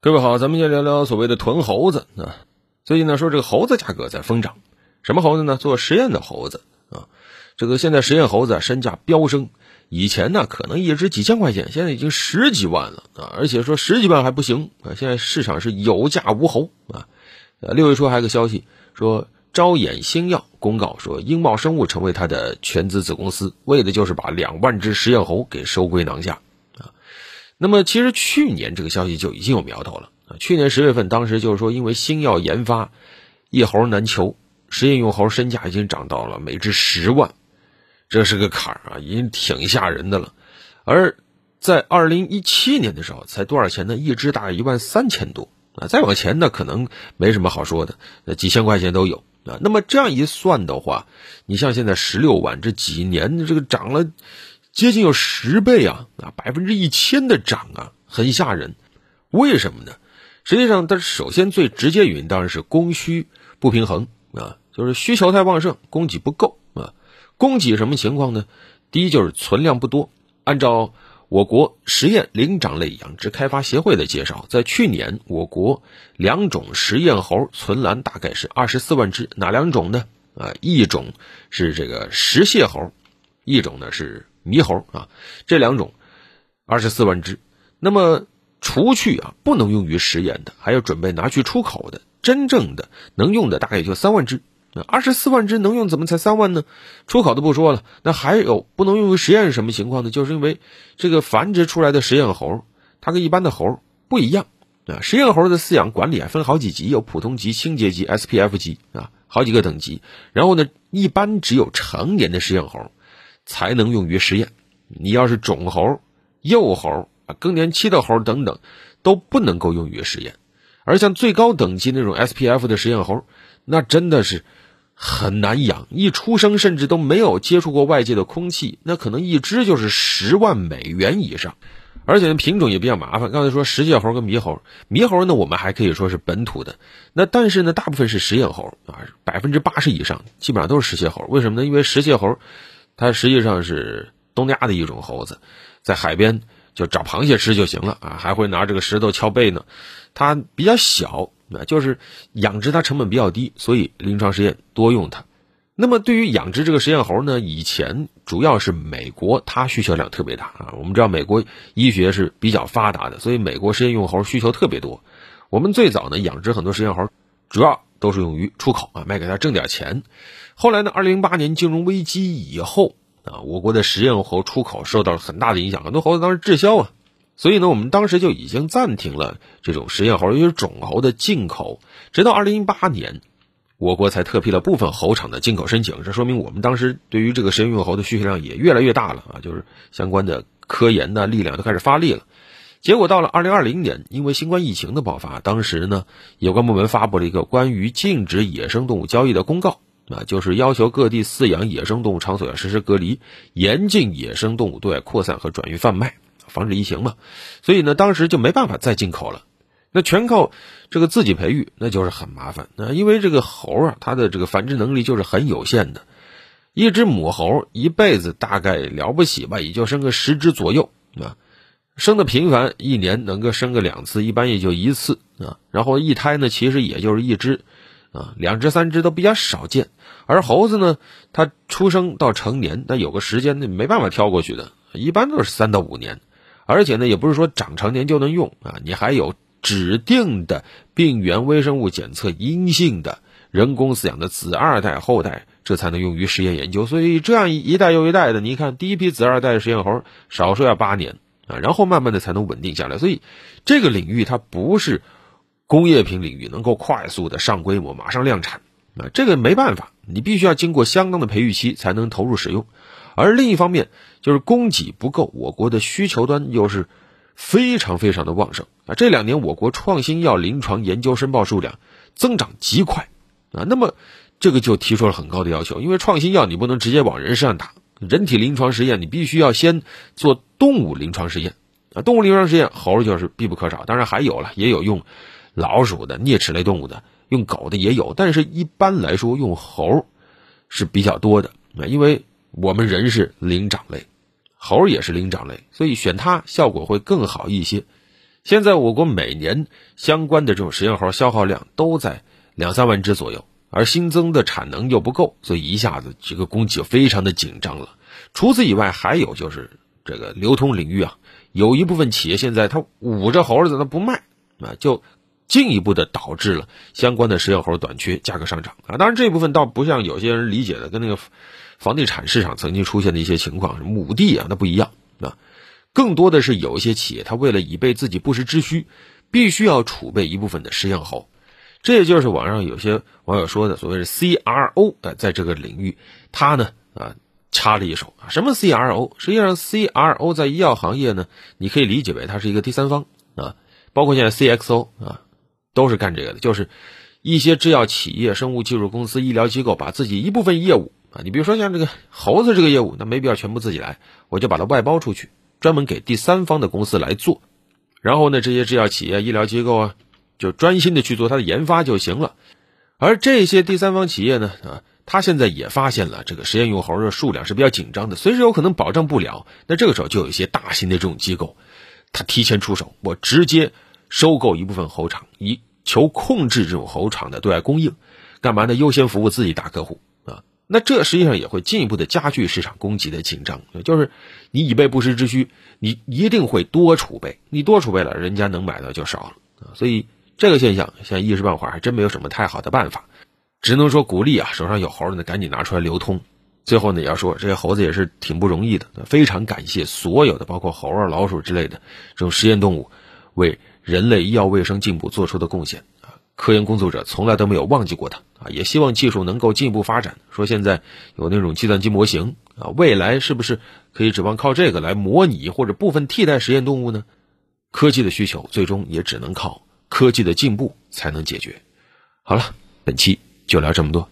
各位好，咱们先聊聊所谓的囤猴子啊。最近呢，说这个猴子价格在疯涨，什么猴子呢？做实验的猴子啊。这个现在实验猴子身价飙升，以前呢可能一只几千块钱，现在已经十几万了啊。而且说十几万还不行啊，现在市场是有价无猴啊。呃，六月初还有个消息说，招衍新药公告说，英茂生物成为它的全资子公司，为的就是把两万只实验猴给收归囊下。那么，其实去年这个消息就已经有苗头了啊！去年十月份，当时就是说，因为新药研发一猴难求，实验用猴身价已经涨到了每只十万，这是个坎儿啊，已经挺吓人的了。而在二零一七年的时候，才多少钱呢？一只大概一万三千多啊！再往前呢，可能没什么好说的，那几千块钱都有啊。那么这样一算的话，你像现在十六万，这几年这个涨了。接近有十倍啊啊，百分之一千的涨啊，很吓人。为什么呢？实际上，它首先最直接原因当然是供需不平衡啊，就是需求太旺盛，供给不够啊。供给什么情况呢？第一就是存量不多。按照我国实验灵长类养殖开发协会的介绍，在去年我国两种实验猴存栏大概是二十四万只，哪两种呢？啊，一种是这个食蟹猴，一种呢是。猕猴啊，这两种二十四万只，那么除去啊不能用于实验的，还有准备拿去出口的，真正的能用的大概也就三万只。二十四万只能用，怎么才三万呢？出口的不说了，那还有不能用于实验是什么情况呢？就是因为这个繁殖出来的实验猴，它跟一般的猴不一样啊。实验猴的饲养管理啊分好几级，有普通级、清洁级、SPF 级啊，好几个等级。然后呢，一般只有成年的实验猴。才能用于实验。你要是种猴、幼猴啊、更年期的猴等等，都不能够用于实验。而像最高等级那种 SPF 的实验猴，那真的是很难养。一出生甚至都没有接触过外界的空气，那可能一只就是十万美元以上。而且品种也比较麻烦。刚才说食蟹猴跟猕猴，猕猴呢我们还可以说是本土的，那但是呢大部分是实验猴啊，百分之八十以上基本上都是食蟹猴。为什么呢？因为食蟹猴。它实际上是东亚的一种猴子，在海边就找螃蟹吃就行了啊，还会拿这个石头敲背呢。它比较小，啊，就是养殖它成本比较低，所以临床实验多用它。那么对于养殖这个实验猴呢，以前主要是美国，它需求量特别大啊。我们知道美国医学是比较发达的，所以美国实验用猴需求特别多。我们最早呢养殖很多实验猴，主要都是用于出口啊，卖给他挣点钱。后来呢？二零零八年金融危机以后啊，我国的实验猴出口受到了很大的影响，很多猴子当时滞销啊，所以呢，我们当时就已经暂停了这种实验猴，尤其是种猴的进口。直到二零一八年，我国才特批了部分猴场的进口申请，这说明我们当时对于这个实验用猴的需求量也越来越大了啊，就是相关的科研的力量都开始发力了。结果到了二零二零年，因为新冠疫情的爆发，当时呢，有关部门发布了一个关于禁止野生动物交易的公告。啊，就是要求各地饲养野生动物场所要实施隔离，严禁野生动物对外扩散和转运贩卖，防止疫情嘛。所以呢，当时就没办法再进口了。那全靠这个自己培育，那就是很麻烦。那因为这个猴啊，它的这个繁殖能力就是很有限的，一只母猴一辈子大概了不起吧，也就生个十只左右啊。生的频繁，一年能够生个两次，一般也就一次啊。然后一胎呢，其实也就是一只。啊，两只三只都比较少见，而猴子呢，它出生到成年，那有个时间那没办法挑过去的，一般都是三到五年，而且呢，也不是说长成年就能用啊，你还有指定的病原微生物检测阴性的人工饲养的子二代后代，这才能用于实验研究。所以这样一代又一代的，你看第一批子二代实验猴，少说要八年啊，然后慢慢的才能稳定下来。所以这个领域它不是。工业品领域能够快速的上规模，马上量产，啊，这个没办法，你必须要经过相当的培育期才能投入使用。而另一方面，就是供给不够，我国的需求端又是非常非常的旺盛啊。这两年我国创新药临床研究申报数量增长极快啊，那么这个就提出了很高的要求，因为创新药你不能直接往人身上打，人体临床实验你必须要先做动物临床实验啊，动物临床实验猴就是必不可少，当然还有了，也有用。老鼠的啮齿类动物的，用狗的也有，但是一般来说用猴是比较多的啊，因为我们人是灵长类，猴也是灵长类，所以选它效果会更好一些。现在我国每年相关的这种实验猴消耗量都在两三万只左右，而新增的产能又不够，所以一下子这个供给就非常的紧张了。除此以外，还有就是这个流通领域啊，有一部分企业现在它捂着猴子它不卖啊，就进一步的导致了相关的实验猴短缺，价格上涨啊。当然这部分倒不像有些人理解的，跟那个房地产市场曾经出现的一些情况，亩地啊那不一样啊。更多的是有一些企业，它为了以备自己不时之需，必须要储备一部分的实验猴。这也就是网上有些网友说的所谓的 CRO 啊，在这个领域，他呢啊插了一手啊。什么 CRO？实际上 CRO 在医药行业呢，你可以理解为它是一个第三方啊，包括现在 CXO 啊，都是干这个的，就是一些制药企业、生物技术公司、医疗机构把自己一部分业务啊，你比如说像这个猴子这个业务，那没必要全部自己来，我就把它外包出去。专门给第三方的公司来做，然后呢，这些制药企业、医疗机构啊，就专心的去做它的研发就行了。而这些第三方企业呢，啊，他现在也发现了这个实验用猴的数量是比较紧张的，随时有可能保障不了。那这个时候就有一些大型的这种机构，他提前出手，我直接收购一部分猴场，以求控制这种猴场的对外供应。干嘛呢？优先服务自己大客户啊。那这实际上也会进一步的加剧市场供给的紧张，就是你以备不时之需，你一定会多储备，你多储备了，人家能买到就少了啊。所以这个现象现在一时半会儿还真没有什么太好的办法，只能说鼓励啊，手上有猴的呢赶紧拿出来流通。最后呢也要说，这些猴子也是挺不容易的，非常感谢所有的包括猴啊、老鼠之类的这种实验动物为人类医药卫生进步做出的贡献啊。科研工作者从来都没有忘记过他啊，也希望技术能够进一步发展。说现在有那种计算机模型啊，未来是不是可以指望靠这个来模拟或者部分替代实验动物呢？科技的需求最终也只能靠科技的进步才能解决。好了，本期就聊这么多。